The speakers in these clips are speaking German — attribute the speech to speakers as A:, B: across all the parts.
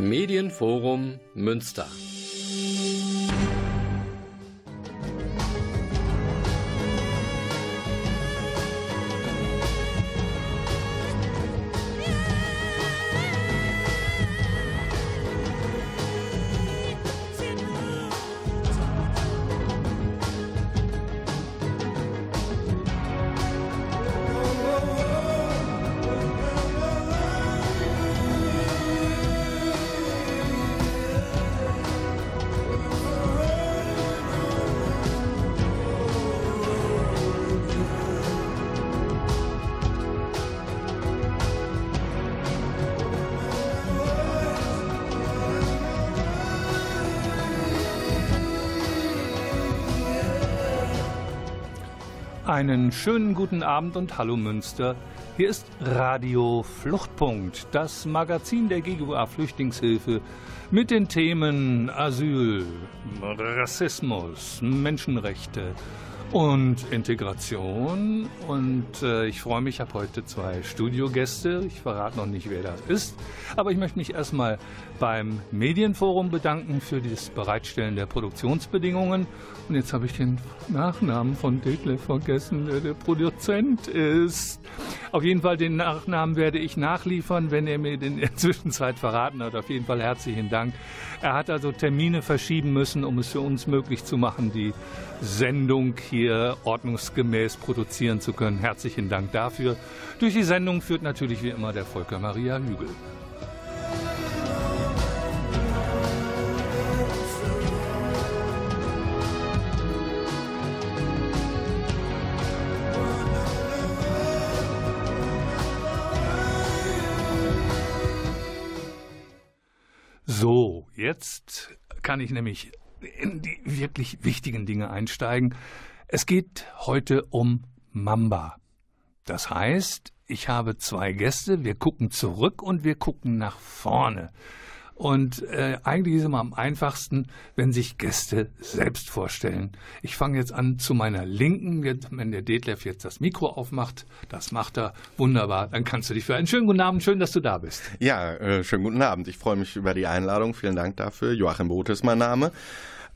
A: Medienforum Münster.
B: Einen schönen guten Abend und hallo Münster. Hier ist Radio Fluchtpunkt, das Magazin der GGUA Flüchtlingshilfe mit den Themen Asyl, Rassismus, Menschenrechte und Integration. Und äh, ich freue mich, ich habe heute zwei Studiogäste. Ich verrate noch nicht, wer das ist. Aber ich möchte mich erstmal beim Medienforum bedanken für das Bereitstellen der Produktionsbedingungen. Und jetzt habe ich den Nachnamen von Detlef vergessen, der der Produzent ist. Auf jeden Fall den Nachnamen werde ich nachliefern, wenn er mir den in der Zwischenzeit verraten hat. Auf jeden Fall herzlichen Dank. Er hat also Termine verschieben müssen, um es für uns möglich zu machen, die Sendung hier ordnungsgemäß produzieren zu können. Herzlichen Dank dafür. Durch die Sendung führt natürlich wie immer der Volker Maria Hügel. So, jetzt kann ich nämlich in die wirklich wichtigen Dinge einsteigen. Es geht heute um Mamba. Das heißt, ich habe zwei Gäste, wir gucken zurück und wir gucken nach vorne. Und äh, eigentlich ist es immer am einfachsten, wenn sich Gäste selbst vorstellen. Ich fange jetzt an zu meiner Linken, wenn der Detlef jetzt das Mikro aufmacht. Das macht er wunderbar. Dann kannst du dich für einen schönen guten Abend, schön, dass du da bist.
C: Ja, äh, schönen guten Abend. Ich freue mich über die Einladung. Vielen Dank dafür. Joachim Bote ist mein Name.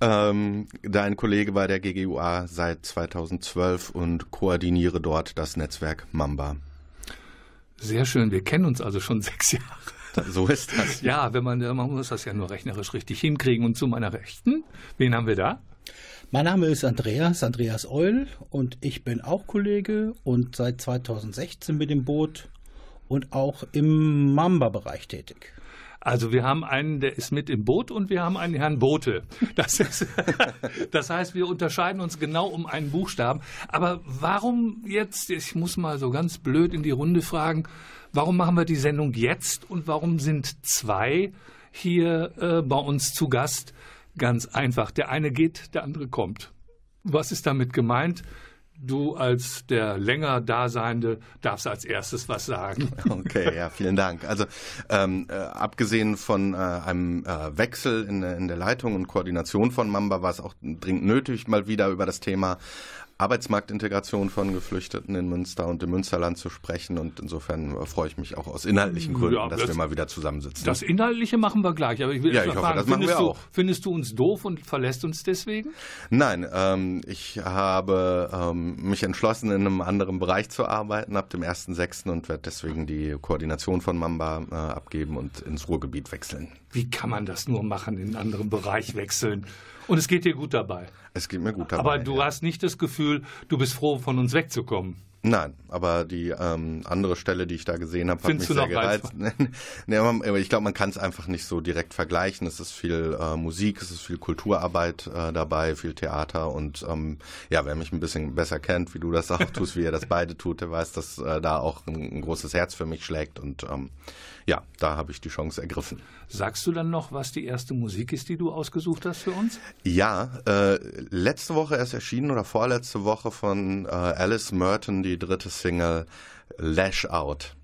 C: Ähm, dein Kollege bei der GGUA seit 2012 und koordiniere dort das Netzwerk Mamba.
B: Sehr schön. Wir kennen uns also schon sechs Jahre.
C: So ist das.
B: Ja, wenn man, man muss das ja nur rechnerisch richtig hinkriegen. Und zu meiner Rechten, wen haben wir da?
D: Mein Name ist Andreas, Andreas Eul und ich bin auch Kollege und seit 2016 mit dem Boot und auch im Mamba-Bereich tätig.
B: Also wir haben einen, der ist mit im Boot und wir haben einen Herrn Bote. Das, ist, das heißt, wir unterscheiden uns genau um einen Buchstaben. Aber warum jetzt, ich muss mal so ganz blöd in die Runde fragen, Warum machen wir die Sendung jetzt und warum sind zwei hier äh, bei uns zu Gast? Ganz einfach. Der eine geht, der andere kommt. Was ist damit gemeint? Du als der länger Daseinende darfst als erstes was sagen.
C: Okay, ja, vielen Dank. Also ähm, äh, abgesehen von äh, einem äh, Wechsel in, in, der Leitung und Koordination von Mamba war es auch dringend nötig, mal wieder über das Thema Arbeitsmarktintegration von Geflüchteten in Münster und im Münsterland zu sprechen. Und insofern äh, freue ich mich auch aus inhaltlichen Gründen, ja, dass das, wir mal wieder zusammensitzen.
B: Das Inhaltliche machen wir gleich. Aber ich will
C: ja, ich hoffe, das machen wir
B: du,
C: auch.
B: Findest du uns doof und verlässt uns deswegen?
C: Nein, ähm, ich habe ähm, mich entschlossen, in einem anderen Bereich zu arbeiten ab dem 1.6. und werde deswegen die Koordination von Mamba äh, abgeben und ins Ruhrgebiet wechseln.
B: Wie kann man das nur machen, in einen anderen Bereich wechseln? Und es geht dir gut dabei.
C: Es geht mir gut dabei.
B: Aber du ja. hast nicht das Gefühl, du bist froh, von uns wegzukommen.
C: Nein, aber die ähm, andere Stelle, die ich da gesehen habe, hat mich sehr gereizt. nee, aber ich glaube, man kann es einfach nicht so direkt vergleichen. Es ist viel äh, Musik, es ist viel Kulturarbeit äh, dabei, viel Theater und ähm, ja, wer mich ein bisschen besser kennt, wie du das auch tust, wie ihr das beide tut, der weiß, dass äh, da auch ein, ein, großes Herz für mich schlägt und ähm, ja, da habe ich die Chance ergriffen.
B: Sagst du dann noch, was die erste Musik ist, die du ausgesucht hast für uns?
C: Ja, äh, letzte Woche erst erschienen oder vorletzte Woche von äh, Alice Merton die dritte Single Lash Out.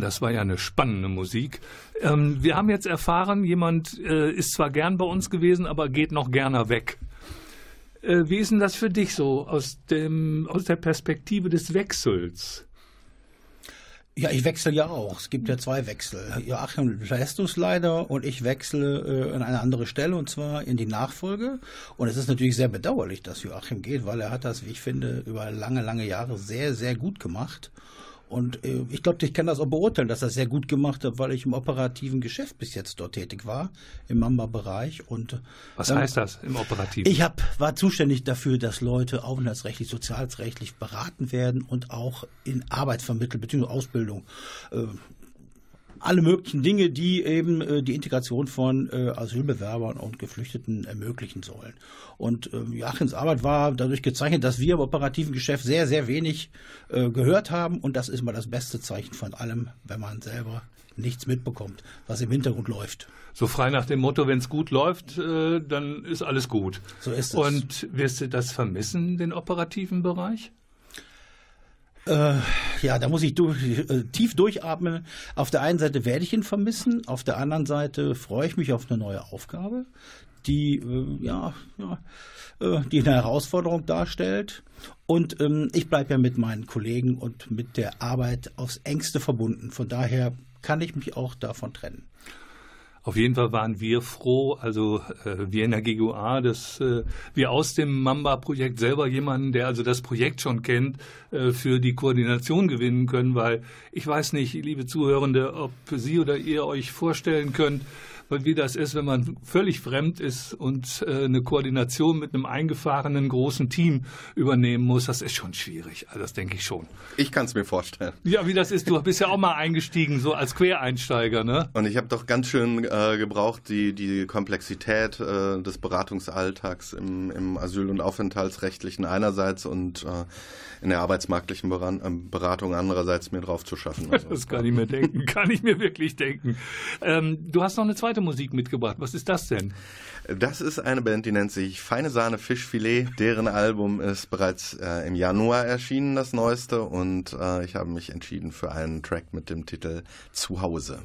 B: Das war ja eine spannende Musik. Ähm, wir haben jetzt erfahren, jemand äh, ist zwar gern bei uns gewesen, aber geht noch gerne weg. Äh, wie ist denn das für dich so aus, dem, aus der Perspektive des Wechsels?
D: Ja, ich wechsle ja auch. Es gibt ja zwei Wechsel. Joachim lässt uns leider und ich wechsle äh, an eine andere Stelle und zwar in die Nachfolge. Und es ist natürlich sehr bedauerlich, dass Joachim geht, weil er hat das, wie ich finde, über lange, lange Jahre sehr, sehr gut gemacht. Und äh, ich glaube, ich kann das auch beurteilen, dass er sehr gut gemacht hat, weil ich im operativen Geschäft bis jetzt dort tätig war, im Mamba-Bereich. Und
B: was ähm, heißt das im operativen?
D: Ich hab, war zuständig dafür, dass Leute aufenthaltsrechtlich, sozialrechtlich beraten werden und auch in Arbeit vermittelt, beziehungsweise Ausbildung. Äh, alle möglichen Dinge, die eben äh, die Integration von äh, Asylbewerbern und Geflüchteten ermöglichen sollen. Und äh, Joachims Arbeit war dadurch gezeichnet, dass wir im operativen Geschäft sehr, sehr wenig äh, gehört haben. Und das ist mal das beste Zeichen von allem, wenn man selber nichts mitbekommt, was im Hintergrund läuft.
B: So frei nach dem Motto, wenn es gut läuft, äh, dann ist alles gut.
D: So ist es.
B: Und wirst du das vermissen, den operativen Bereich?
D: Äh, ja, da muss ich durch, äh, tief durchatmen. Auf der einen Seite werde ich ihn vermissen, auf der anderen Seite freue ich mich auf eine neue Aufgabe, die äh, ja, ja äh, die eine Herausforderung darstellt. Und ähm, ich bleibe ja mit meinen Kollegen und mit der Arbeit aufs engste verbunden. Von daher kann ich mich auch davon trennen.
B: Auf jeden Fall waren wir froh, also äh, wir in der GGUA, dass äh, wir aus dem Mamba-Projekt selber jemanden, der also das Projekt schon kennt, äh, für die Koordination gewinnen können, weil ich weiß nicht, liebe Zuhörende, ob Sie oder ihr euch vorstellen könnt, wie das ist, wenn man völlig fremd ist und äh, eine Koordination mit einem eingefahrenen großen Team übernehmen muss. Das ist schon schwierig. Also das denke ich schon.
C: Ich kann es mir vorstellen.
B: Ja, wie das ist. Du bist ja auch mal eingestiegen, so als Quereinsteiger, ne?
C: Und ich habe doch ganz schön äh, gebraucht, die, die Komplexität äh, des Beratungsalltags im, im Asyl- und Aufenthaltsrechtlichen einerseits und äh, in der arbeitsmarktlichen ähm, Beratung andererseits mir drauf zu schaffen.
B: Also, das kann ich mir denken, kann ich mir wirklich denken. Ähm, du hast noch eine zweite Musik mitgebracht. Was ist das denn?
C: Das ist eine Band, die nennt sich Feine Sahne Fischfilet. Deren Album ist bereits äh, im Januar erschienen, das neueste. Und äh, ich habe mich entschieden für einen Track mit dem Titel Zuhause.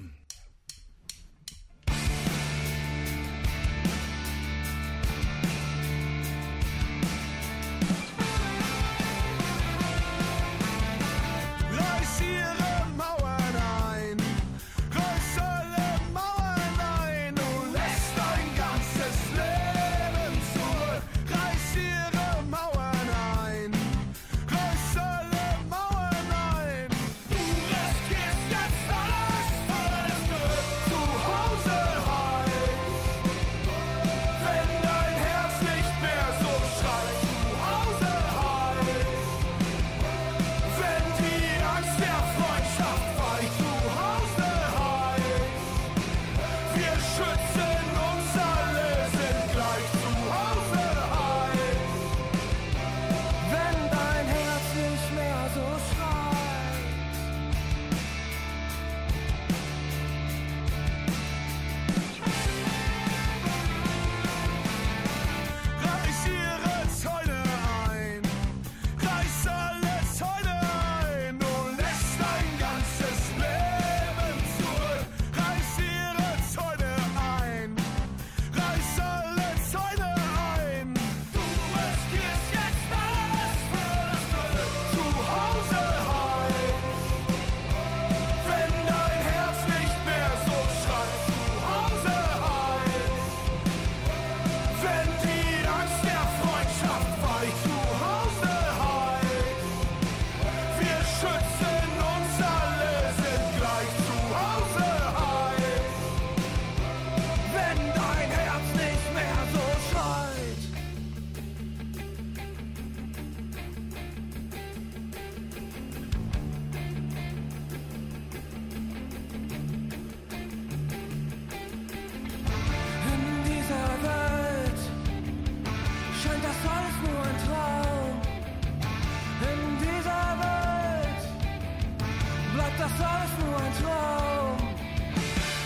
B: alles
E: nur ein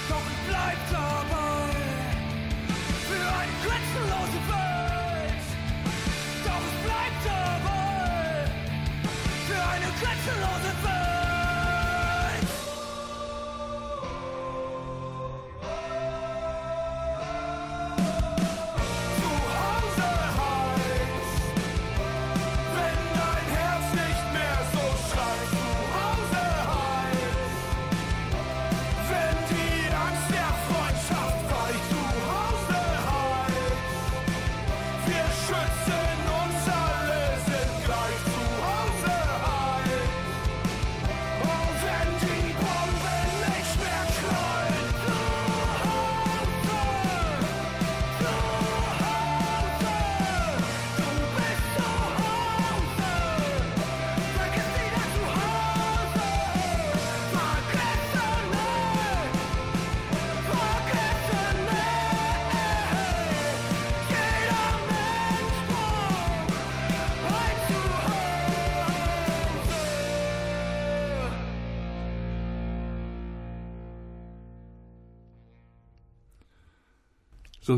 E: Doch ich bleib dabei für eine grenzenlose Welt. Doch dabei für eine grenzenlose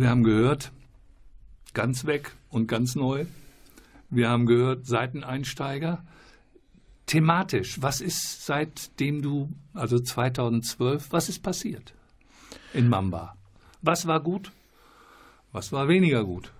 B: wir haben gehört, ganz weg und ganz neu. Wir haben gehört, Seiteneinsteiger. Thematisch, was ist seitdem du, also 2012, was ist passiert in Mamba? Was war gut? Was war weniger gut?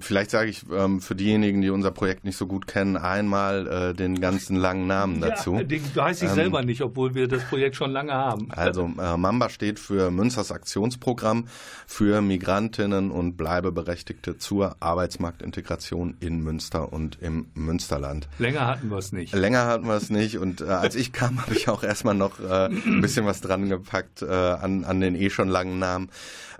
C: Vielleicht sage ich ähm, für diejenigen, die unser Projekt nicht so gut kennen, einmal äh, den ganzen langen Namen dazu.
B: Ja, den weiß ich ähm, selber nicht, obwohl wir das Projekt schon lange haben.
C: Also äh, Mamba steht für Münsters Aktionsprogramm für Migrantinnen und Bleibeberechtigte zur Arbeitsmarktintegration in Münster und im Münsterland.
B: Länger hatten wir es nicht.
C: Länger hatten wir es nicht und äh, als ich kam, habe ich auch erstmal noch äh, ein bisschen was dran gepackt äh, an, an den eh schon langen Namen.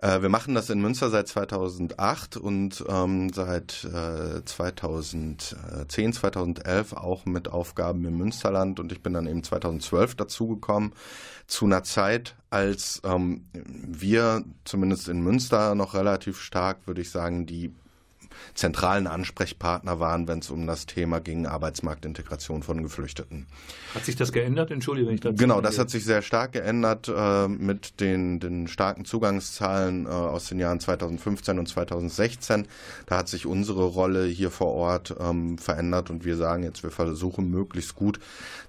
C: Äh, wir machen das in Münster seit 2008 und ähm, seit äh, 2010, 2011 auch mit Aufgaben im Münsterland und ich bin dann eben 2012 dazugekommen. Zu einer Zeit, als ähm, wir zumindest in Münster noch relativ stark, würde ich sagen, die zentralen Ansprechpartner waren, wenn es um das Thema ging, Arbeitsmarktintegration von Geflüchteten.
B: Hat sich das geändert? Entschuldige, wenn ich
C: dazu Genau, das hat sich sehr stark geändert äh, mit den, den starken Zugangszahlen äh, aus den Jahren 2015 und 2016. Da hat sich unsere Rolle hier vor Ort ähm, verändert und wir sagen jetzt, wir versuchen möglichst gut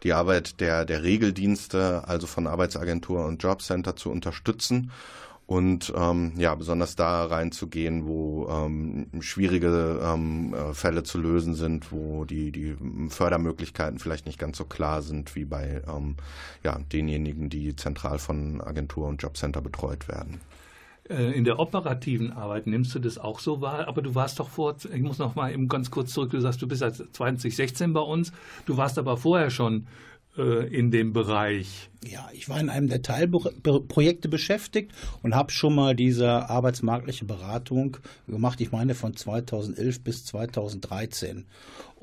C: die Arbeit der, der Regeldienste, also von Arbeitsagentur und Jobcenter zu unterstützen und ähm, ja, besonders da reinzugehen, wo ähm, schwierige ähm, äh, Fälle zu lösen sind, wo die, die Fördermöglichkeiten vielleicht nicht ganz so klar sind wie bei ähm, ja, denjenigen, die zentral von Agentur und Jobcenter betreut werden.
B: Äh, in der operativen Arbeit nimmst du das auch so wahr, aber du warst doch vor, ich muss noch mal eben ganz kurz zurück, du sagst, du bist seit 2016 bei uns, du warst aber vorher schon in dem Bereich?
D: Ja, ich war in einem der Teilprojekte beschäftigt und habe schon mal diese arbeitsmarktliche Beratung gemacht. Ich meine von 2011 bis 2013.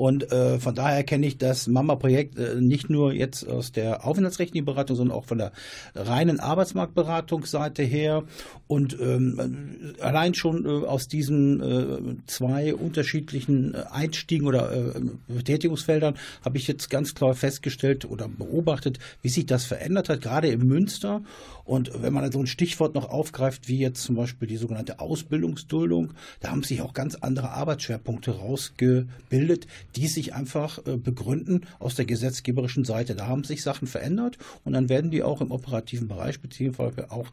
D: Und äh, von daher kenne ich das Mama-Projekt äh, nicht nur jetzt aus der aufenthaltsrechtlichen Beratung, sondern auch von der reinen Arbeitsmarktberatungsseite her. Und ähm, allein schon äh, aus diesen äh, zwei unterschiedlichen Einstiegen oder äh, Betätigungsfeldern habe ich jetzt ganz klar festgestellt oder beobachtet, wie sich das verändert hat, gerade im Münster. Und wenn man so ein Stichwort noch aufgreift, wie jetzt zum Beispiel die sogenannte Ausbildungsduldung, da haben sich auch ganz andere Arbeitsschwerpunkte rausgebildet, die sich einfach äh, begründen aus der gesetzgeberischen Seite. Da haben sich Sachen verändert und dann werden die auch im operativen Bereich beziehungsweise auch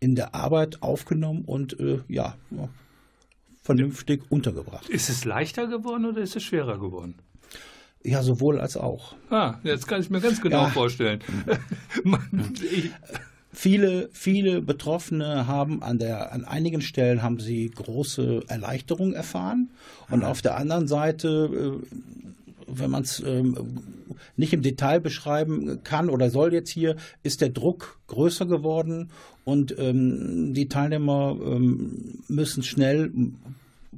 D: in der Arbeit aufgenommen und äh, ja, vernünftig untergebracht.
B: Ist es leichter geworden oder ist es schwerer geworden?
D: Ja, sowohl als auch.
B: Ah, jetzt kann ich mir ganz genau ja. vorstellen.
D: viele, viele Betroffene haben an der, an einigen Stellen haben sie große Erleichterung erfahren und Aha. auf der anderen Seite, äh, wenn man es ähm, nicht im Detail beschreiben kann oder soll jetzt hier, ist der Druck größer geworden und ähm, die Teilnehmer ähm, müssen schnell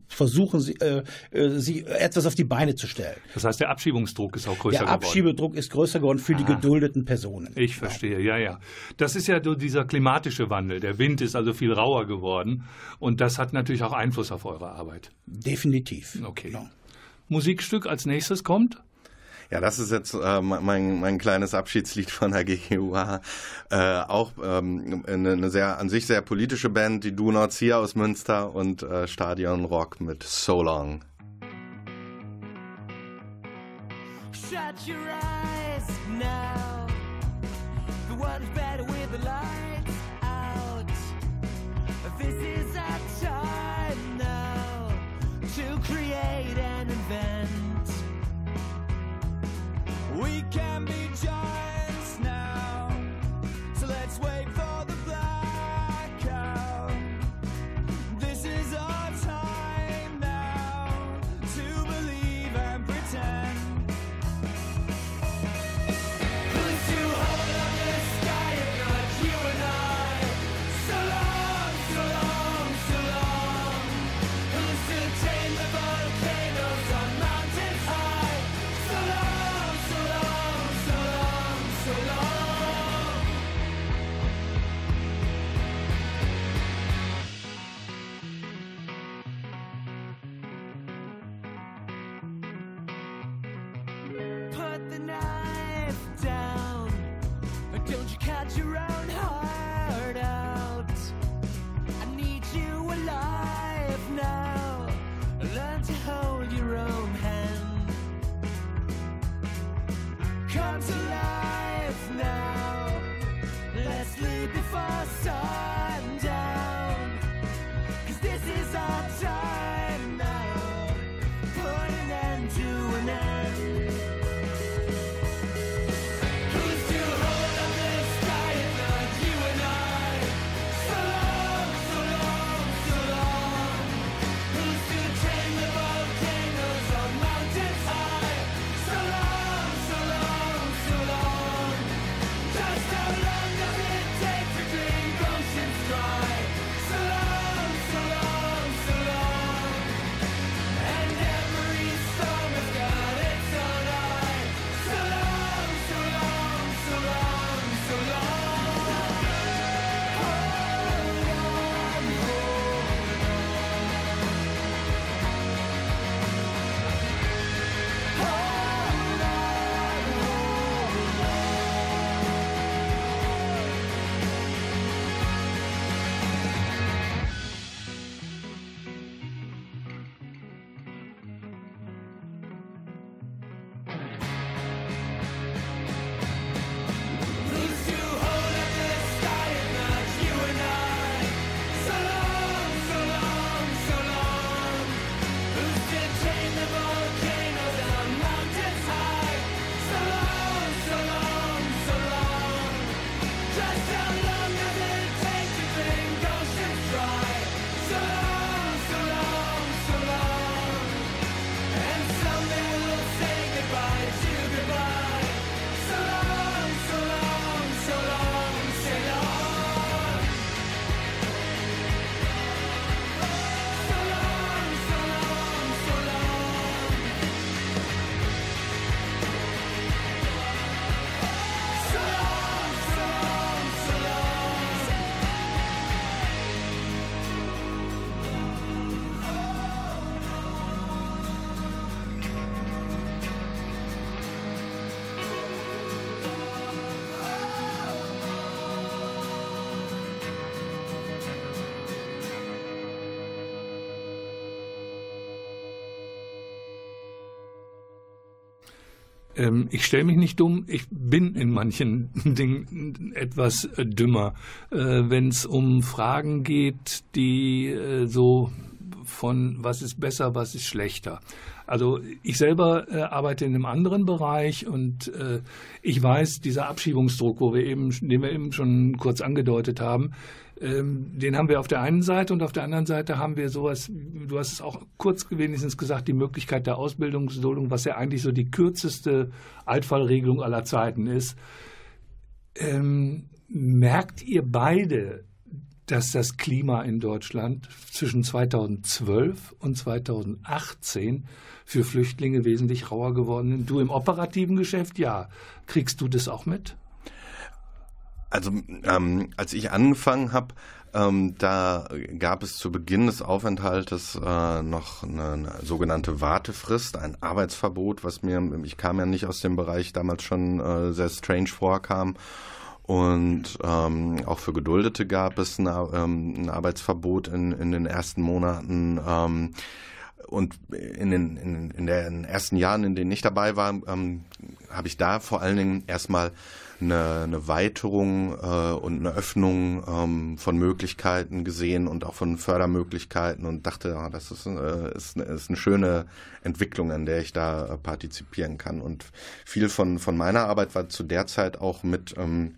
D: versuchen, sie, äh, äh, sie etwas auf die Beine zu stellen.
B: Das heißt, der Abschiebungsdruck ist auch größer
D: geworden. Der Abschiebedruck ist größer geworden für ah, die geduldeten Personen.
B: Ich verstehe, ja, ja. Das ist ja dieser klimatische Wandel. Der Wind ist also viel rauer geworden und das hat natürlich auch Einfluss auf eure Arbeit.
D: Definitiv.
B: Okay. Ja. Musikstück als nächstes kommt?
C: Ja, das ist jetzt äh, mein, mein kleines Abschiedslied von der GGUA. Äh, auch ähm, eine, eine sehr an sich sehr politische Band, die Do Nots hier aus Münster und äh, Stadion Rock mit So Long. Shut your eyes now. The world is better with the lights out. This is We can be giants
B: Ähm, ich stelle mich nicht dumm, ich bin in manchen Dingen etwas äh, dümmer. Äh, Wenn es um Fragen geht, die äh, so von was ist besser, was ist schlechter. Also ich selber äh, arbeite in einem anderen Bereich und äh, ich weiß, dieser Abschiebungsdruck, wo wir eben, den wir eben schon kurz angedeutet haben, den haben wir auf der einen Seite und auf der anderen Seite haben wir sowas, du hast es auch kurz wenigstens gesagt, die Möglichkeit der Ausbildungsduldung, was ja eigentlich so die kürzeste Altfallregelung aller Zeiten ist. Ähm, merkt ihr beide, dass das Klima in Deutschland zwischen 2012 und 2018 für Flüchtlinge wesentlich rauer geworden ist? Du im operativen Geschäft, ja. Kriegst du das auch mit?
C: Also ähm, als ich angefangen habe, ähm, da gab es zu Beginn des Aufenthaltes äh, noch eine, eine, sogenannte Wartefrist, ein Arbeitsverbot, was mir, ich kam ja nicht aus dem Bereich, damals schon äh, sehr strange vorkam. Und ähm, auch für Geduldete gab es eine, ähm, ein Arbeitsverbot in, in den ersten Monaten. Ähm, und in den, in, in den ersten Jahren, in denen ich dabei war, ähm, habe ich da vor allen Dingen erstmal eine, eine Weiterung äh, und eine Öffnung ähm, von Möglichkeiten gesehen und auch von Fördermöglichkeiten und dachte, ja, das ist, äh, ist, ist eine schöne Entwicklung, an der ich da äh, partizipieren kann. Und viel von, von meiner Arbeit war zu der Zeit auch mit ähm,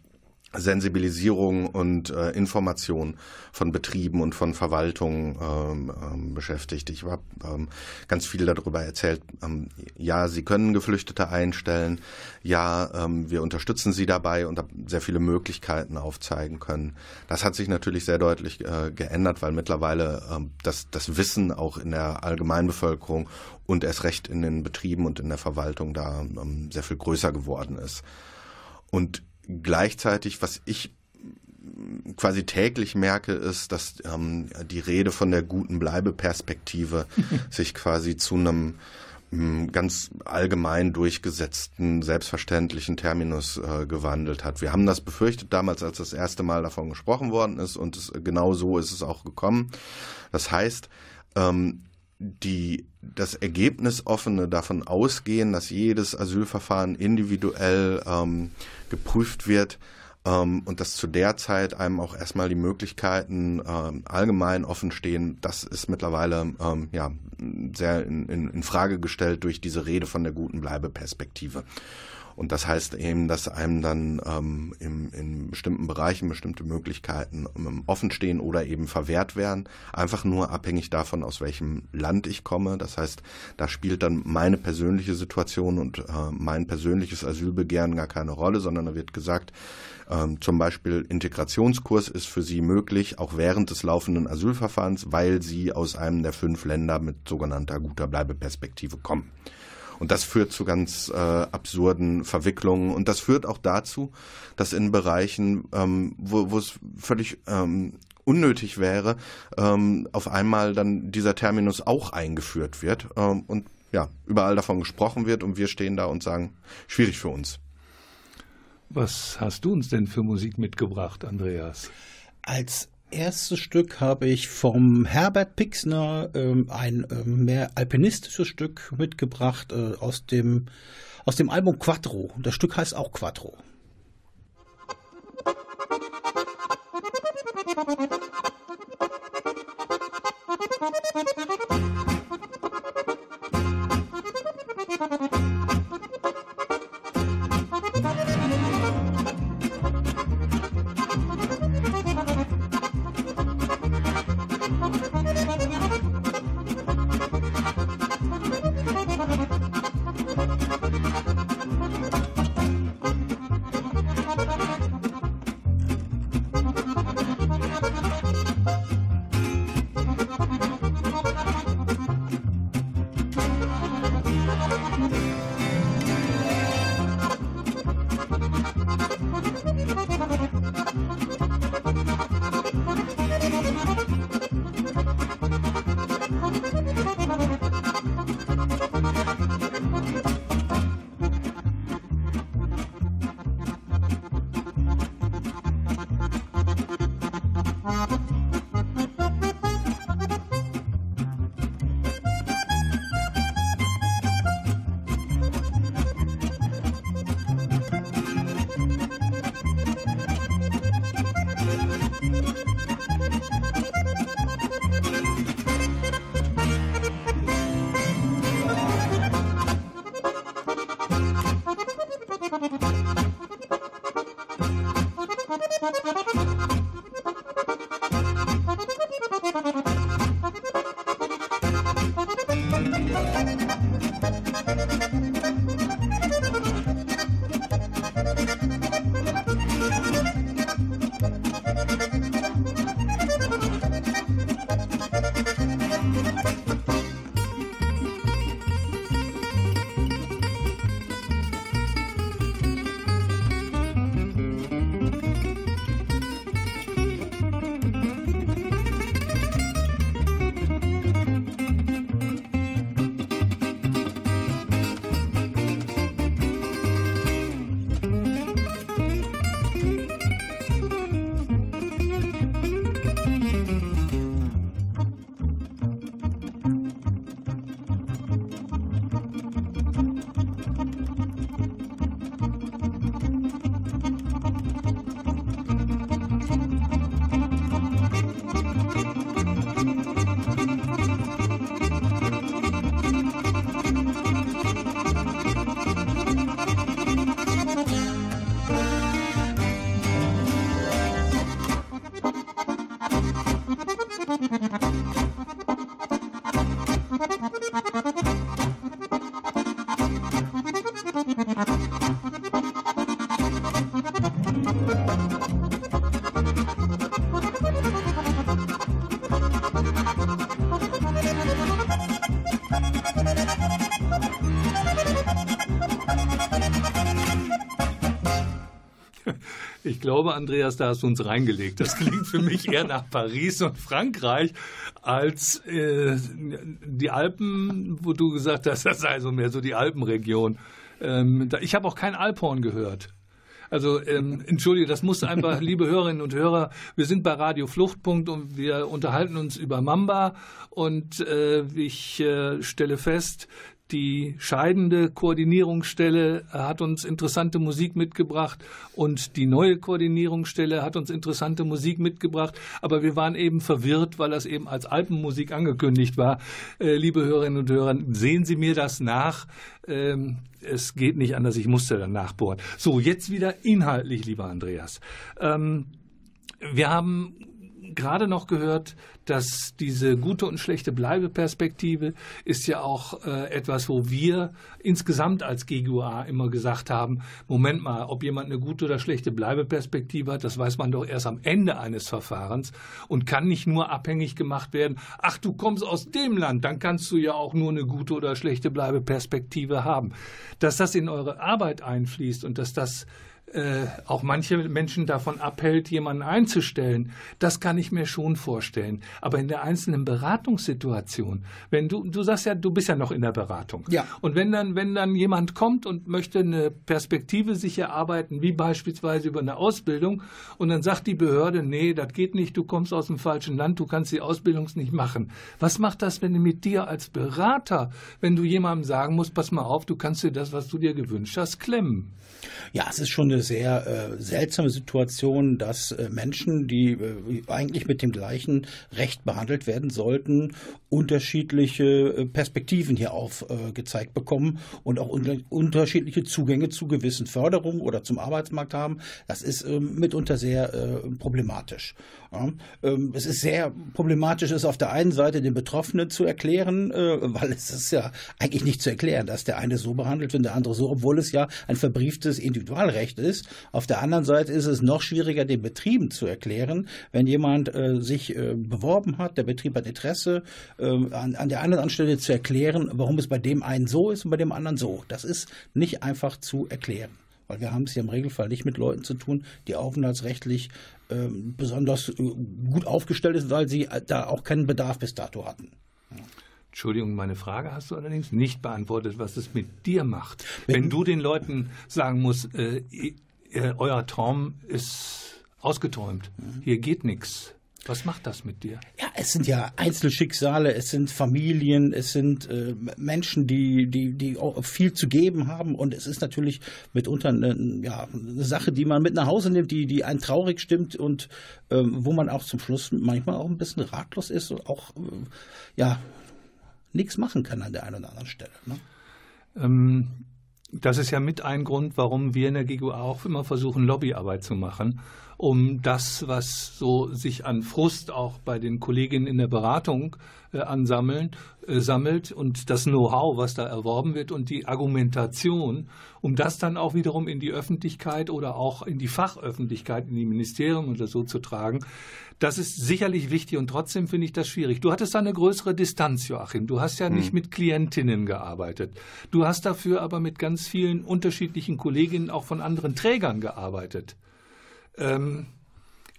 C: Sensibilisierung und äh, Information von Betrieben und von Verwaltungen ähm, ähm, beschäftigt. Ich habe ähm, ganz viel darüber erzählt. Ähm, ja, Sie können Geflüchtete einstellen. Ja, ähm, wir unterstützen Sie dabei und habe sehr viele Möglichkeiten aufzeigen können. Das hat sich natürlich sehr deutlich äh, geändert, weil mittlerweile ähm, das, das Wissen auch in der Allgemeinbevölkerung und erst recht in den Betrieben und in der Verwaltung da sehr viel größer geworden ist. Und gleichzeitig, was ich quasi täglich merke, ist, dass ähm, die Rede von der guten Bleibeperspektive sich quasi zu einem ähm, ganz allgemein durchgesetzten, selbstverständlichen Terminus äh, gewandelt hat. Wir haben das befürchtet damals, als das erste Mal davon gesprochen worden ist und es, genau so ist es auch gekommen. Das heißt, ähm, die, das Ergebnis offene davon ausgehen, dass jedes Asylverfahren individuell ähm, geprüft wird ähm, und dass zu der Zeit einem auch erstmal die Möglichkeiten ähm, allgemein offen stehen, das ist mittlerweile ähm, ja, sehr in, in, in Frage gestellt durch diese Rede von der guten Bleibeperspektive. Und das heißt eben, dass einem dann ähm, im, in bestimmten Bereichen bestimmte Möglichkeiten ähm, offen stehen oder eben verwehrt werden. Einfach nur abhängig davon, aus welchem Land ich komme. Das heißt, da spielt dann meine persönliche Situation und äh, mein persönliches Asylbegehren gar keine Rolle, sondern da wird gesagt, ähm, zum Beispiel Integrationskurs ist für Sie möglich, auch während des laufenden Asylverfahrens, weil Sie aus einem der fünf Länder mit sogenannter guter Bleibeperspektive kommen. Und das führt zu ganz äh, absurden Verwicklungen. Und das führt auch dazu, dass in Bereichen, ähm, wo, wo es völlig ähm, unnötig wäre, ähm, auf einmal dann dieser Terminus auch eingeführt wird ähm, und ja, überall davon gesprochen wird und wir stehen da und sagen, schwierig für uns.
B: Was hast du uns denn für Musik mitgebracht, Andreas?
D: Als erstes Stück habe ich vom Herbert Pixner ähm, ein ähm, mehr alpinistisches Stück mitgebracht äh, aus, dem, aus dem Album Quattro. Das Stück heißt auch Quattro.
B: Glaube, Andreas, da hast du uns reingelegt. Das klingt für mich eher nach Paris und Frankreich als äh, die Alpen, wo du gesagt hast, das sei so mehr so die Alpenregion. Ähm, da, ich habe auch kein Alphorn gehört. Also ähm, entschuldige, das muss einfach, liebe Hörerinnen und Hörer, wir sind bei Radio Fluchtpunkt und wir unterhalten uns über Mamba und äh, ich äh, stelle fest, die scheidende Koordinierungsstelle hat uns interessante Musik mitgebracht und die neue Koordinierungsstelle hat uns interessante Musik mitgebracht. Aber wir waren eben verwirrt, weil das eben als Alpenmusik angekündigt war. Äh, liebe Hörerinnen und Hörer, sehen Sie mir das nach. Ähm, es geht nicht anders, ich musste dann nachbohren. So, jetzt wieder inhaltlich, lieber Andreas. Ähm, wir haben gerade noch gehört, dass diese gute und schlechte Bleibeperspektive ist ja auch äh, etwas, wo wir insgesamt als GGUA immer gesagt haben, Moment mal, ob jemand eine gute oder schlechte Bleibeperspektive hat, das weiß man doch erst am Ende eines Verfahrens und kann nicht nur abhängig gemacht werden, ach, du kommst aus dem Land, dann kannst du ja auch nur eine gute oder schlechte Bleibeperspektive haben. Dass das in eure Arbeit einfließt und dass das äh, auch manche Menschen davon abhält, jemanden einzustellen. Das kann ich mir schon vorstellen. Aber in der einzelnen Beratungssituation, wenn du, du sagst ja, du bist ja noch in der Beratung.
D: Ja.
B: Und wenn dann, wenn dann jemand kommt und möchte eine Perspektive sich erarbeiten, wie beispielsweise über eine Ausbildung, und dann sagt die Behörde, nee, das geht nicht, du kommst aus dem falschen Land, du kannst die Ausbildung nicht machen. Was macht das, wenn du mit dir als Berater, wenn du jemandem sagen musst, pass mal auf, du kannst dir das, was du dir gewünscht hast, klemmen?
D: Ja, es ist schon eine sehr äh, seltsame Situation, dass äh, Menschen, die äh, eigentlich mit dem gleichen Recht behandelt werden sollten, unterschiedliche äh, Perspektiven hier aufgezeigt bekommen und auch unter unterschiedliche Zugänge zu gewissen Förderungen oder zum Arbeitsmarkt haben. Das ist ähm, mitunter sehr äh, problematisch. Ja, ähm, es ist sehr problematisch, es auf der einen Seite den Betroffenen zu erklären, äh, weil es ist ja eigentlich nicht zu erklären, dass der eine so behandelt wird und der andere so, obwohl es ja ein verbrieftes Individualrecht ist. Auf der anderen Seite ist es noch schwieriger, den Betrieben zu erklären, wenn jemand äh, sich äh, beworben hat, der Betrieb hat Interesse, äh, an, an der anderen Anstelle zu erklären, warum es bei dem einen so ist und bei dem anderen so. Das ist nicht einfach zu erklären weil wir haben es ja im Regelfall nicht mit Leuten zu tun, die aufenthaltsrechtlich ähm, besonders äh, gut aufgestellt ist, weil sie äh, da auch keinen Bedarf bis dato hatten.
B: Ja. Entschuldigung, meine Frage hast du allerdings nicht beantwortet, was es mit dir macht. Wenn, Wenn du den Leuten sagen musst, äh, äh, euer Traum ist ausgeträumt, mhm. hier geht nichts. Was macht das mit dir?
D: Ja, es sind ja Einzelschicksale, es sind Familien, es sind äh, Menschen, die, die, die viel zu geben haben. Und es ist natürlich mitunter eine, ja, eine Sache, die man mit nach Hause nimmt, die, die einen traurig stimmt und ähm, wo man auch zum Schluss manchmal auch ein bisschen ratlos ist und auch äh, ja, nichts machen kann an der einen oder anderen Stelle. Ne?
B: Ähm, das ist ja mit ein Grund, warum wir in der GGUA auch immer versuchen, Lobbyarbeit zu machen, um das, was so sich an Frust auch bei den Kolleginnen in der Beratung äh, ansammeln, äh, sammelt und das Know-how, was da erworben wird und die Argumentation, um das dann auch wiederum in die Öffentlichkeit oder auch in die Fachöffentlichkeit, in die Ministerien oder so zu tragen. Das ist sicherlich wichtig und trotzdem finde ich das schwierig. Du hattest da eine größere Distanz, Joachim. Du hast ja nicht hm. mit Klientinnen gearbeitet. Du hast dafür aber mit ganz vielen unterschiedlichen Kolleginnen auch von anderen Trägern gearbeitet. Ähm,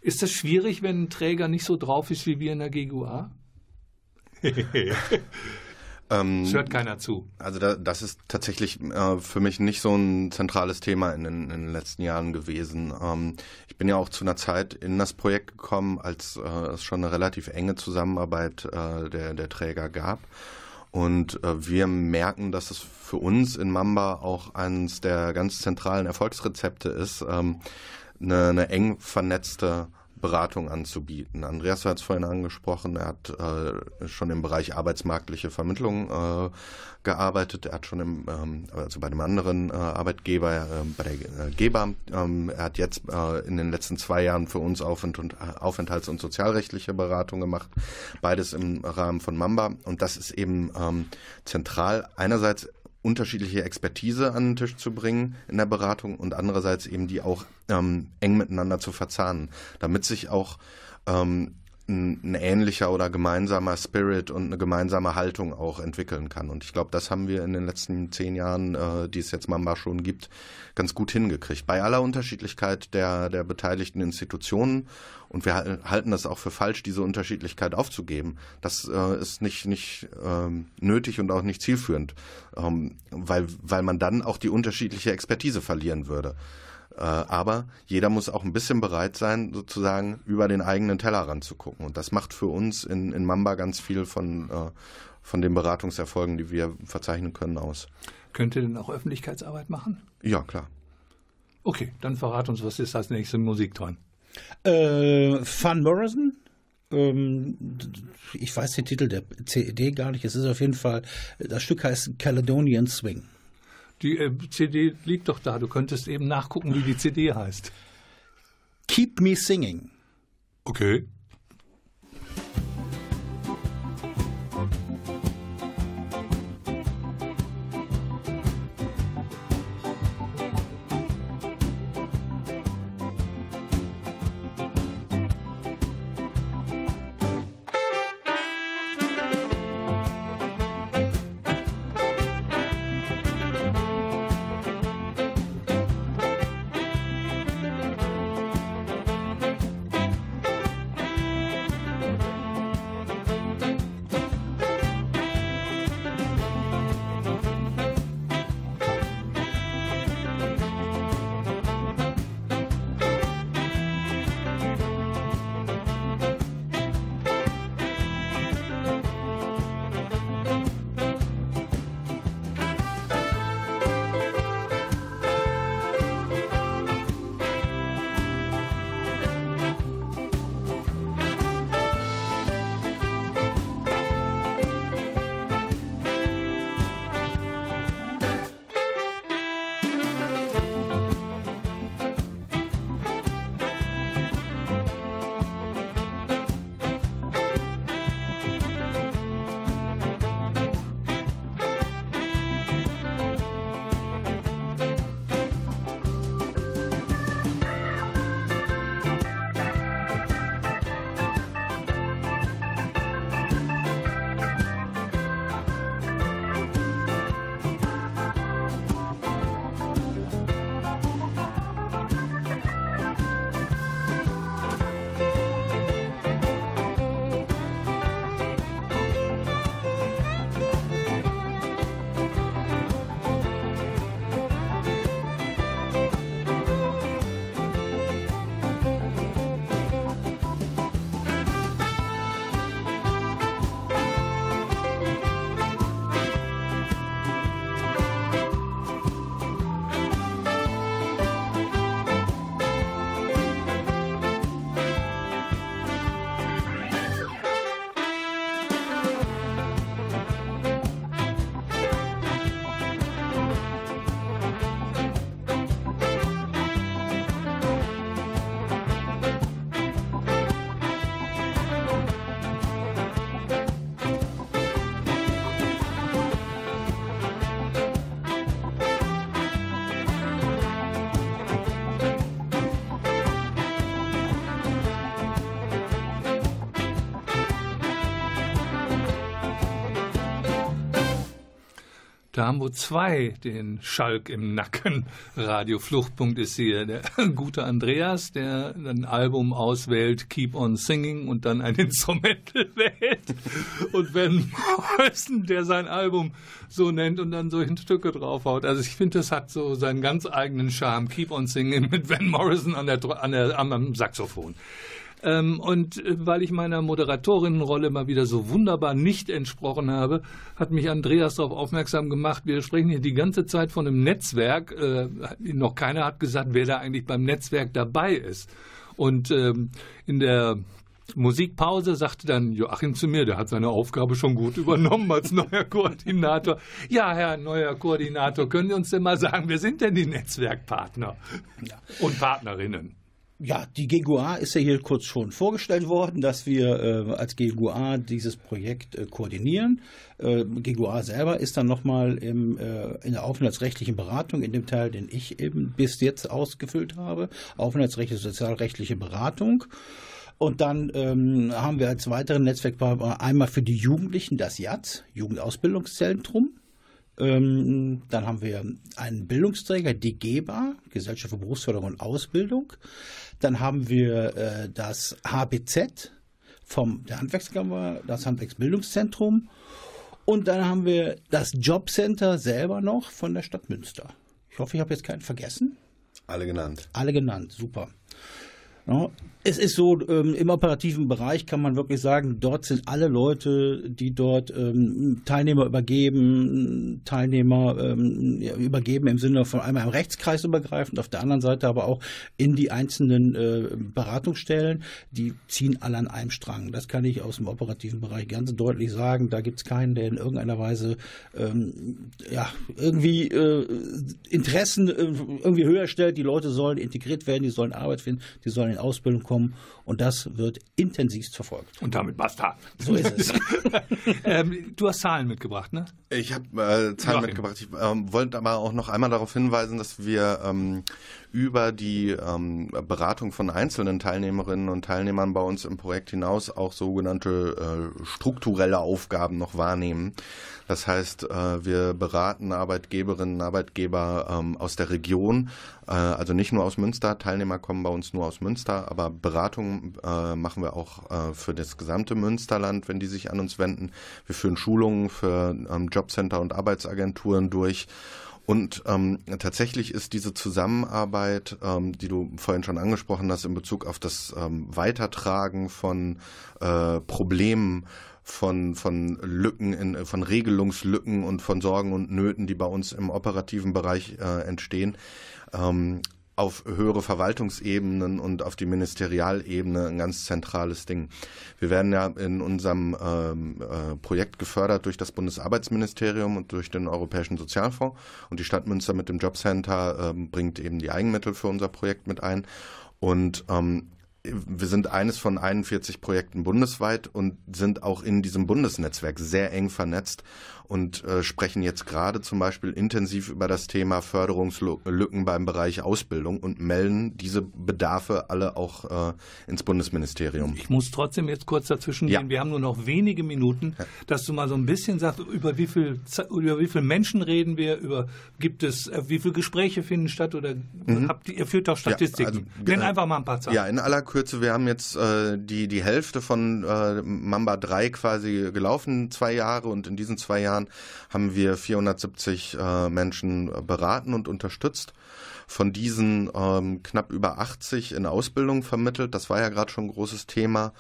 B: ist das schwierig, wenn ein Träger nicht so drauf ist wie wir in der GGUA? Ähm, das hört keiner zu.
C: Also da, das ist tatsächlich äh, für mich nicht so ein zentrales Thema in den, in den letzten Jahren gewesen. Ähm, ich bin ja auch zu einer Zeit in das Projekt gekommen, als äh, es schon eine relativ enge Zusammenarbeit äh, der, der Träger gab. Und äh, wir merken, dass es für uns in Mamba auch eines der ganz zentralen Erfolgsrezepte ist, ähm, eine, eine eng vernetzte Beratung anzubieten. Andreas hat es vorhin angesprochen, er hat äh, schon im Bereich arbeitsmarktliche Vermittlung äh, gearbeitet, er hat schon im, ähm, also bei einem anderen äh, Arbeitgeber, äh, bei der äh, Geber, ähm, er hat jetzt äh, in den letzten zwei Jahren für uns Aufent und, Aufenthalts- und sozialrechtliche Beratung gemacht, beides im Rahmen von Mamba. Und das ist eben ähm, zentral. Einerseits unterschiedliche Expertise an den Tisch zu bringen in der Beratung und andererseits eben die auch ähm, eng miteinander zu verzahnen, damit sich auch ähm, ein, ein, ähnlicher oder gemeinsamer Spirit und eine gemeinsame Haltung auch entwickeln kann. Und ich glaube, das haben wir in den letzten zehn Jahren, äh, die es jetzt Mamba schon gibt, ganz gut hingekriegt. Bei aller Unterschiedlichkeit der, der beteiligten Institutionen. Und wir halten das auch für falsch, diese Unterschiedlichkeit aufzugeben. Das äh, ist nicht, nicht ähm, nötig und auch nicht zielführend, ähm, weil, weil man dann auch die unterschiedliche Expertise verlieren würde. Äh, aber jeder muss auch ein bisschen bereit sein, sozusagen über den eigenen Tellerrand zu gucken. Und das macht für uns in, in Mamba ganz viel von, äh, von den Beratungserfolgen, die wir verzeichnen können, aus.
B: Könnt ihr denn auch Öffentlichkeitsarbeit machen?
C: Ja, klar.
B: Okay, dann verrat uns, was ist als nächste Musik dran?
D: Äh, Van Morrison? Ähm, ich weiß den Titel der CD gar nicht. Es ist auf jeden Fall, das Stück heißt Caledonian Swing.
B: Die äh, CD liegt doch da. Du könntest eben nachgucken, wie die CD heißt.
D: Keep Me Singing.
B: Okay. Wir zwei den Schalk im Nacken. Radio Fluchtpunkt ist hier der gute Andreas, der ein Album auswählt, Keep on Singing und dann ein Instrumental wählt. Und Ben Morrison, der sein Album so nennt und dann solche Stücke draufhaut. Also ich finde, das hat so seinen ganz eigenen Charme. Keep on Singing mit Ben Morrison an der, an der, am Saxophon. Ähm, und äh, weil ich meiner Moderatorinnenrolle mal wieder so wunderbar nicht entsprochen habe, hat mich Andreas darauf aufmerksam gemacht, wir sprechen hier die ganze Zeit von einem Netzwerk. Äh, noch keiner hat gesagt, wer da eigentlich beim Netzwerk dabei ist. Und ähm, in der Musikpause sagte dann Joachim zu mir, der hat seine Aufgabe schon gut übernommen als neuer Koordinator. Ja, Herr neuer Koordinator, können Sie uns denn mal sagen, wer sind denn die Netzwerkpartner ja. und Partnerinnen?
D: Ja, die GGUA ist ja hier kurz schon vorgestellt worden, dass wir äh, als GGUA dieses Projekt äh, koordinieren. Äh, GGUA selber ist dann nochmal im, äh, in der aufenthaltsrechtlichen Beratung, in dem Teil, den ich eben bis jetzt ausgefüllt habe, aufenthaltsrechtliche, sozialrechtliche Beratung. Und dann ähm, haben wir als weiteren Netzwerkpartner einmal für die Jugendlichen das JAZ, Jugendausbildungszentrum. Ähm, dann haben wir einen Bildungsträger, die GEBA, Gesellschaft für Berufsförderung und Ausbildung. Dann haben wir äh, das HBZ vom der Handwerkskammer, das Handwerksbildungszentrum. Und dann haben wir das Jobcenter selber noch von der Stadt Münster. Ich hoffe, ich habe jetzt keinen vergessen.
C: Alle genannt.
D: Alle genannt, super. Ja, es ist so, ähm, im operativen Bereich kann man wirklich sagen, dort sind alle Leute, die dort ähm, Teilnehmer übergeben, Teilnehmer ähm, übergeben im Sinne von einmal im Rechtskreis übergreifend, auf der anderen Seite aber auch in die einzelnen äh, Beratungsstellen, die ziehen alle an einem Strang. Das kann ich aus dem operativen Bereich ganz deutlich sagen. Da gibt es keinen, der in irgendeiner Weise ja, irgendwie äh, Interessen äh, irgendwie höher stellt. Die Leute sollen integriert werden, die sollen Arbeit finden, die sollen in Ausbildung kommen und das wird intensivst verfolgt.
B: Und damit basta. So ist es. ähm, du hast Zahlen mitgebracht, ne?
C: Ich habe äh, Zahlen mitgebracht. Ich ähm, wollte aber auch noch einmal darauf hinweisen, dass wir ähm, über die ähm, Beratung von einzelnen Teilnehmerinnen und Teilnehmern bei uns im Projekt hinaus auch sogenannte äh, strukturelle Aufgaben noch wahrnehmen. Das heißt, äh, wir beraten Arbeitgeberinnen und Arbeitgeber ähm, aus der Region, äh, also nicht nur aus Münster. Teilnehmer kommen bei uns nur aus Münster, aber Beratungen äh, machen wir auch für das gesamte Münsterland, wenn die sich an uns wenden. Wir führen Schulungen für ähm, Jobcenter und Arbeitsagenturen durch. Und ähm, tatsächlich ist diese Zusammenarbeit, ähm, die du vorhin schon angesprochen hast, in Bezug auf das ähm, Weitertragen von äh, Problemen, von, von Lücken, in, von Regelungslücken und von Sorgen und Nöten, die bei uns im operativen Bereich äh, entstehen, ähm, auf höhere Verwaltungsebenen und auf die Ministerialebene ein ganz zentrales Ding. Wir werden ja in unserem ähm, äh, Projekt gefördert durch das Bundesarbeitsministerium und durch den Europäischen Sozialfonds und die Stadt Münster mit dem Jobcenter ähm, bringt eben die Eigenmittel für unser Projekt mit ein. Und ähm, wir sind eines von 41 Projekten bundesweit und sind auch in diesem Bundesnetzwerk sehr eng vernetzt und äh, sprechen jetzt gerade zum Beispiel intensiv über das Thema Förderungslücken beim Bereich Ausbildung und melden diese Bedarfe alle auch äh, ins Bundesministerium.
B: Ich muss trotzdem jetzt kurz dazwischen gehen. Ja. Wir haben nur noch wenige Minuten, dass du mal so ein bisschen sagst, über wie viel über wie viele Menschen reden wir, über gibt es äh, wie viele Gespräche finden statt oder mhm. habt ihr, ihr führt auch Statistiken. Ja, also, Nenn einfach mal ein paar Zahlen.
C: Ja, in aller Kürze, wir haben jetzt äh, die die Hälfte von äh, Mamba 3 quasi gelaufen, zwei Jahre und in diesen zwei Jahren Jahren haben wir 470 äh, Menschen beraten und unterstützt. Von diesen ähm, knapp über 80 in Ausbildung vermittelt. Das war ja gerade schon ein großes Thema.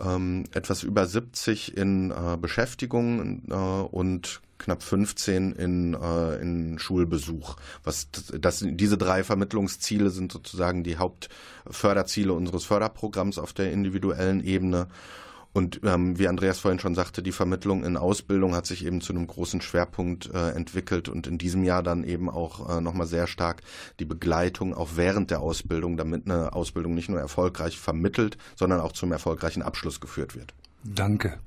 C: Ähm, etwas über 70 in äh, Beschäftigung äh, und knapp 15 in, äh, in Schulbesuch. Was das, diese drei Vermittlungsziele sind sozusagen die Hauptförderziele unseres Förderprogramms auf der individuellen Ebene. Und ähm, wie Andreas vorhin schon sagte, die Vermittlung in Ausbildung hat sich eben zu einem großen Schwerpunkt äh, entwickelt und in diesem Jahr dann eben auch äh, nochmal sehr stark die Begleitung auch während der Ausbildung, damit eine Ausbildung nicht nur erfolgreich vermittelt, sondern auch zum erfolgreichen Abschluss geführt wird.
B: Danke.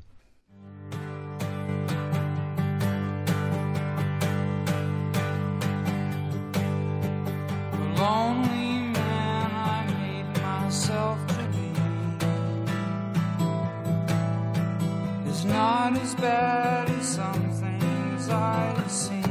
B: Not as bad as some things I've seen.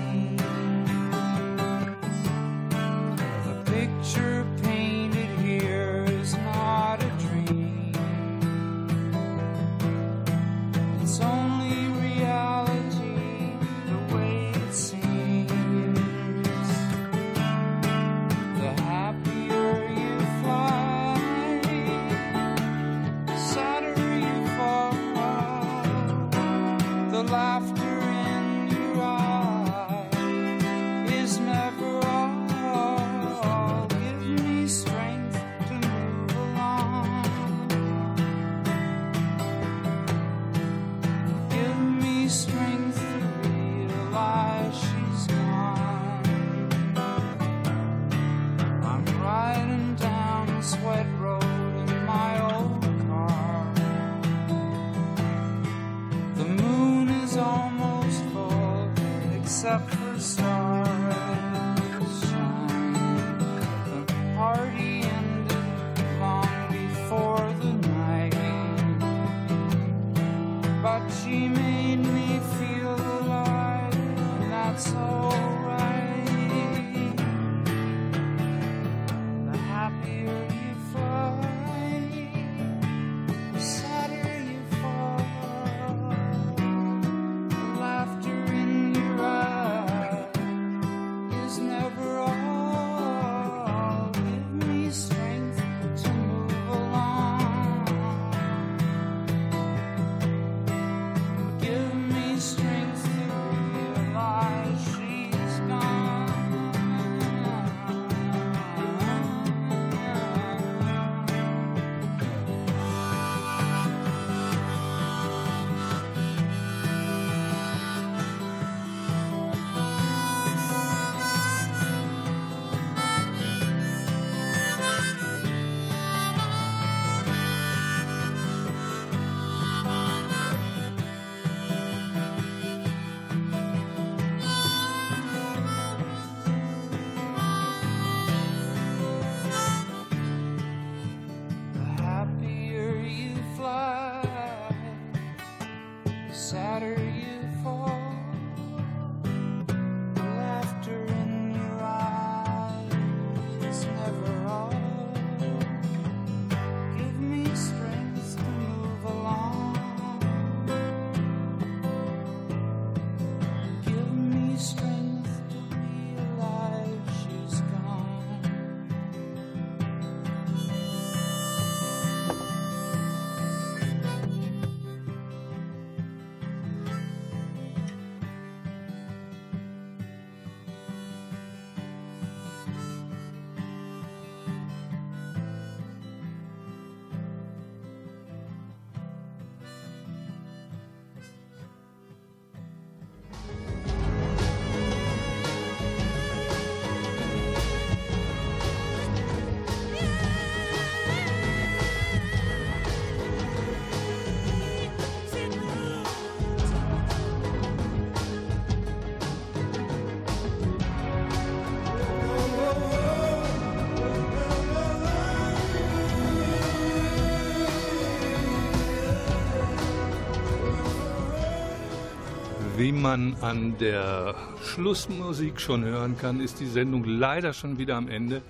B: Man an der Schlussmusik schon hören kann, ist die Sendung leider schon wieder am Ende.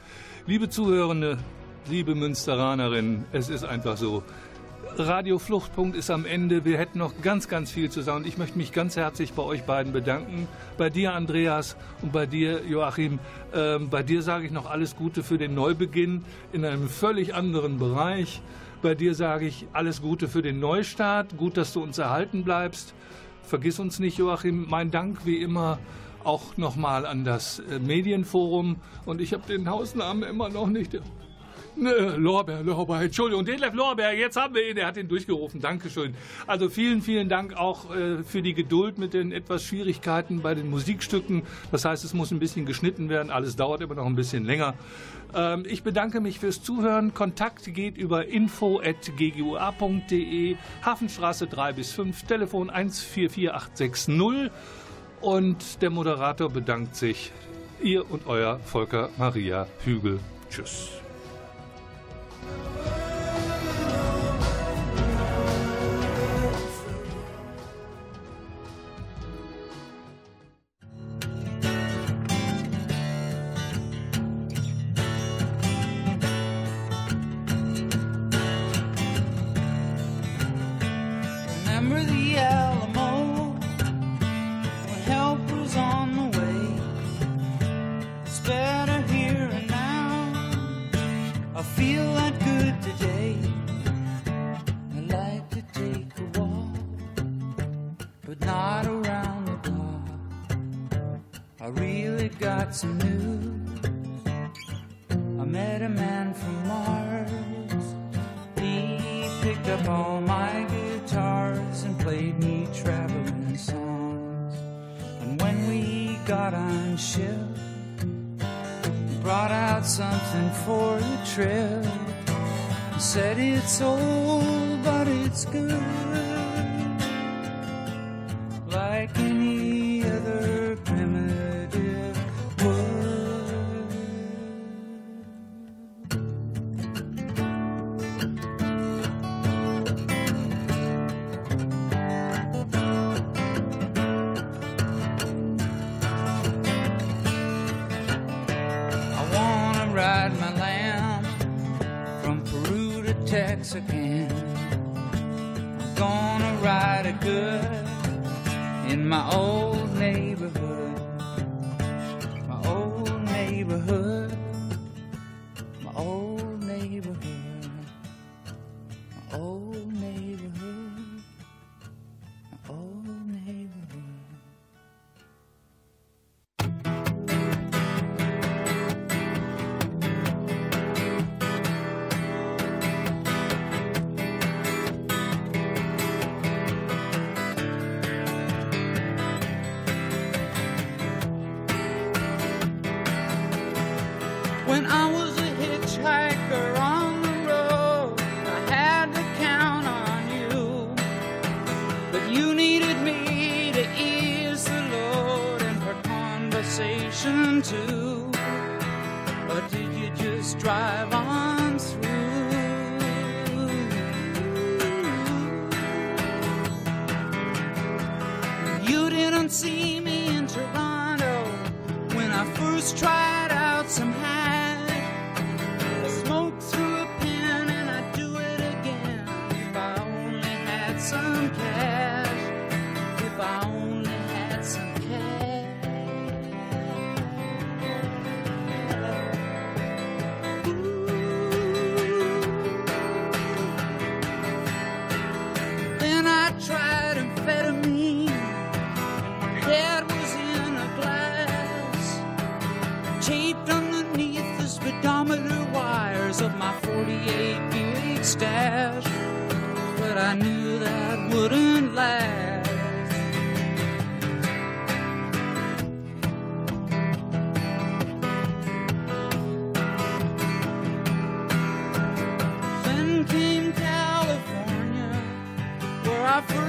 B: Liebe Zuhörende, liebe Münsteranerinnen, es ist einfach so. Radio Fluchtpunkt ist am Ende. Wir hätten noch ganz, ganz viel zu sagen. Ich möchte mich ganz herzlich bei euch beiden bedanken. Bei dir, Andreas, und bei dir, Joachim. Ähm, bei dir sage ich noch alles Gute für den Neubeginn in einem völlig anderen Bereich. Bei dir sage ich alles Gute für den Neustart. Gut, dass du uns erhalten bleibst. Vergiss uns nicht, Joachim. Mein Dank wie immer auch nochmal an das äh, Medienforum. Und ich habe den Hausnamen immer noch nicht. Ne, Lorbeer, Lorbeer, Entschuldigung, Detlef Lorbeer, jetzt haben wir ihn, er hat ihn durchgerufen, Dankeschön. Also vielen, vielen Dank auch äh, für die Geduld mit den etwas Schwierigkeiten bei den Musikstücken. Das heißt, es muss ein bisschen geschnitten werden, alles dauert immer noch ein bisschen länger. Ähm, ich bedanke mich fürs Zuhören. Kontakt geht über info.ggua.de, Hafenstraße 3 bis 5, Telefon 144860. Und der Moderator bedankt sich. Ihr und euer Volker Maria Hügel. Tschüss.
A: Oh.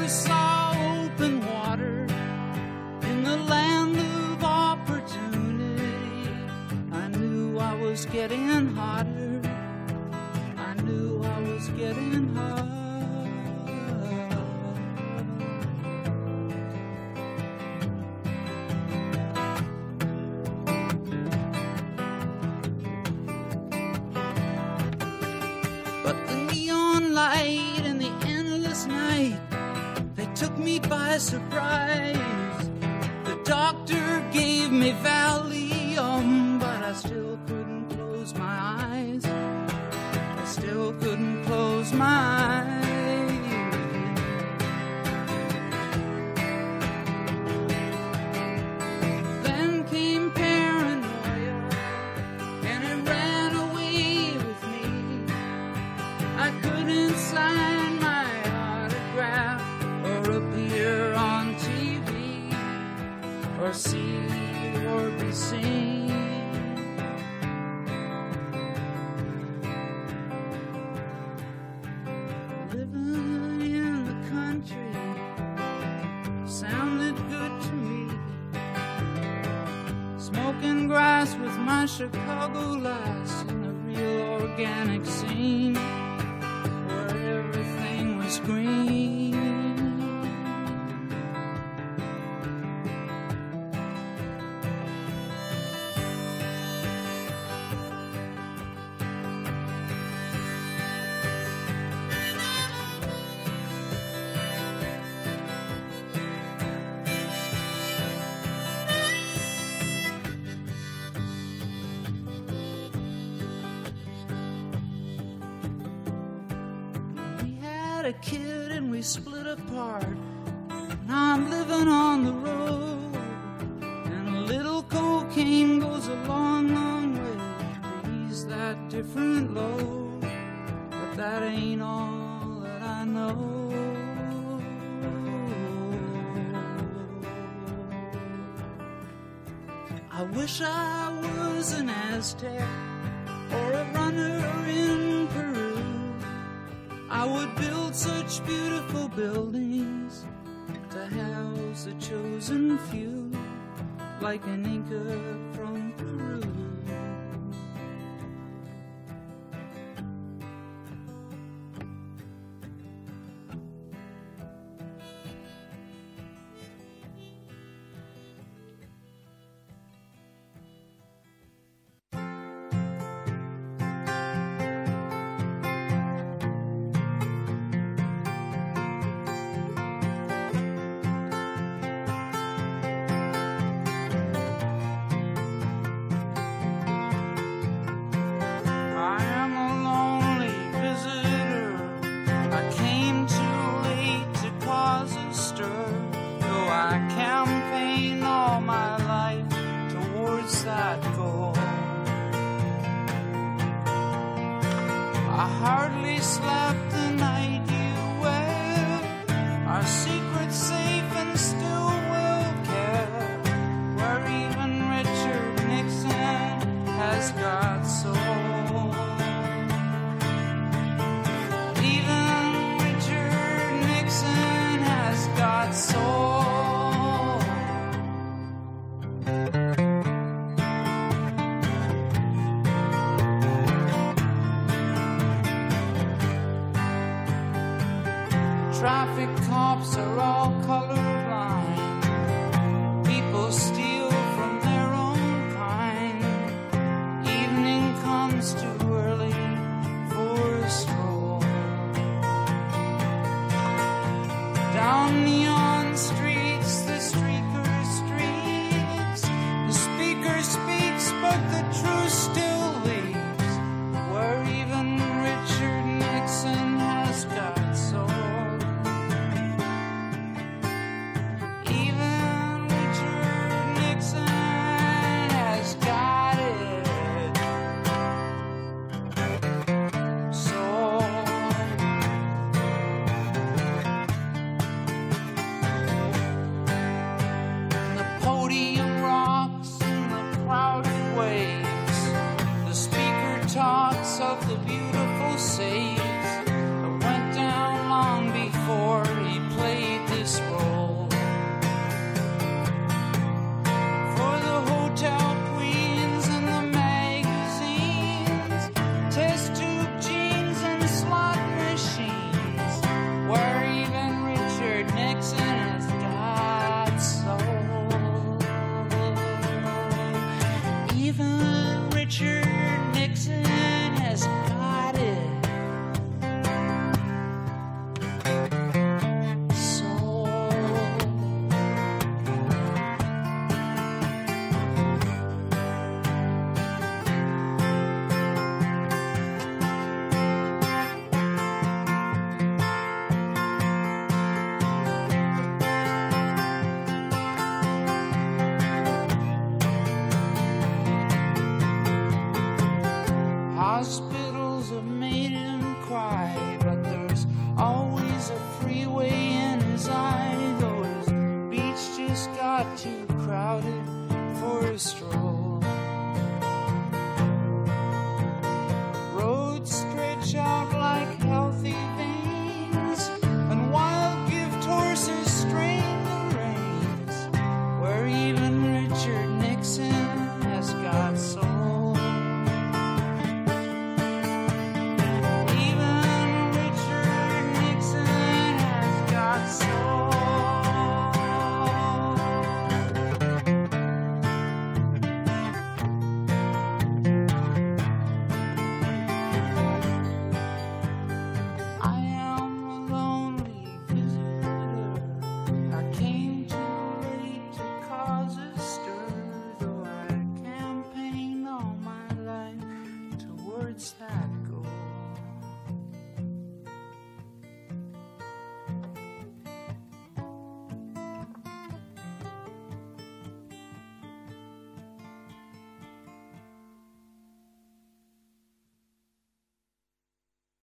A: sorry a kid and we split apart. Now I'm living on the road, and a little cocaine goes a long, long way to ease that different load. But that ain't all that I know. I wish I was an Aztec or a runner in Peru. I would build such beautiful buildings to house a chosen few, like an anchor sky. direction.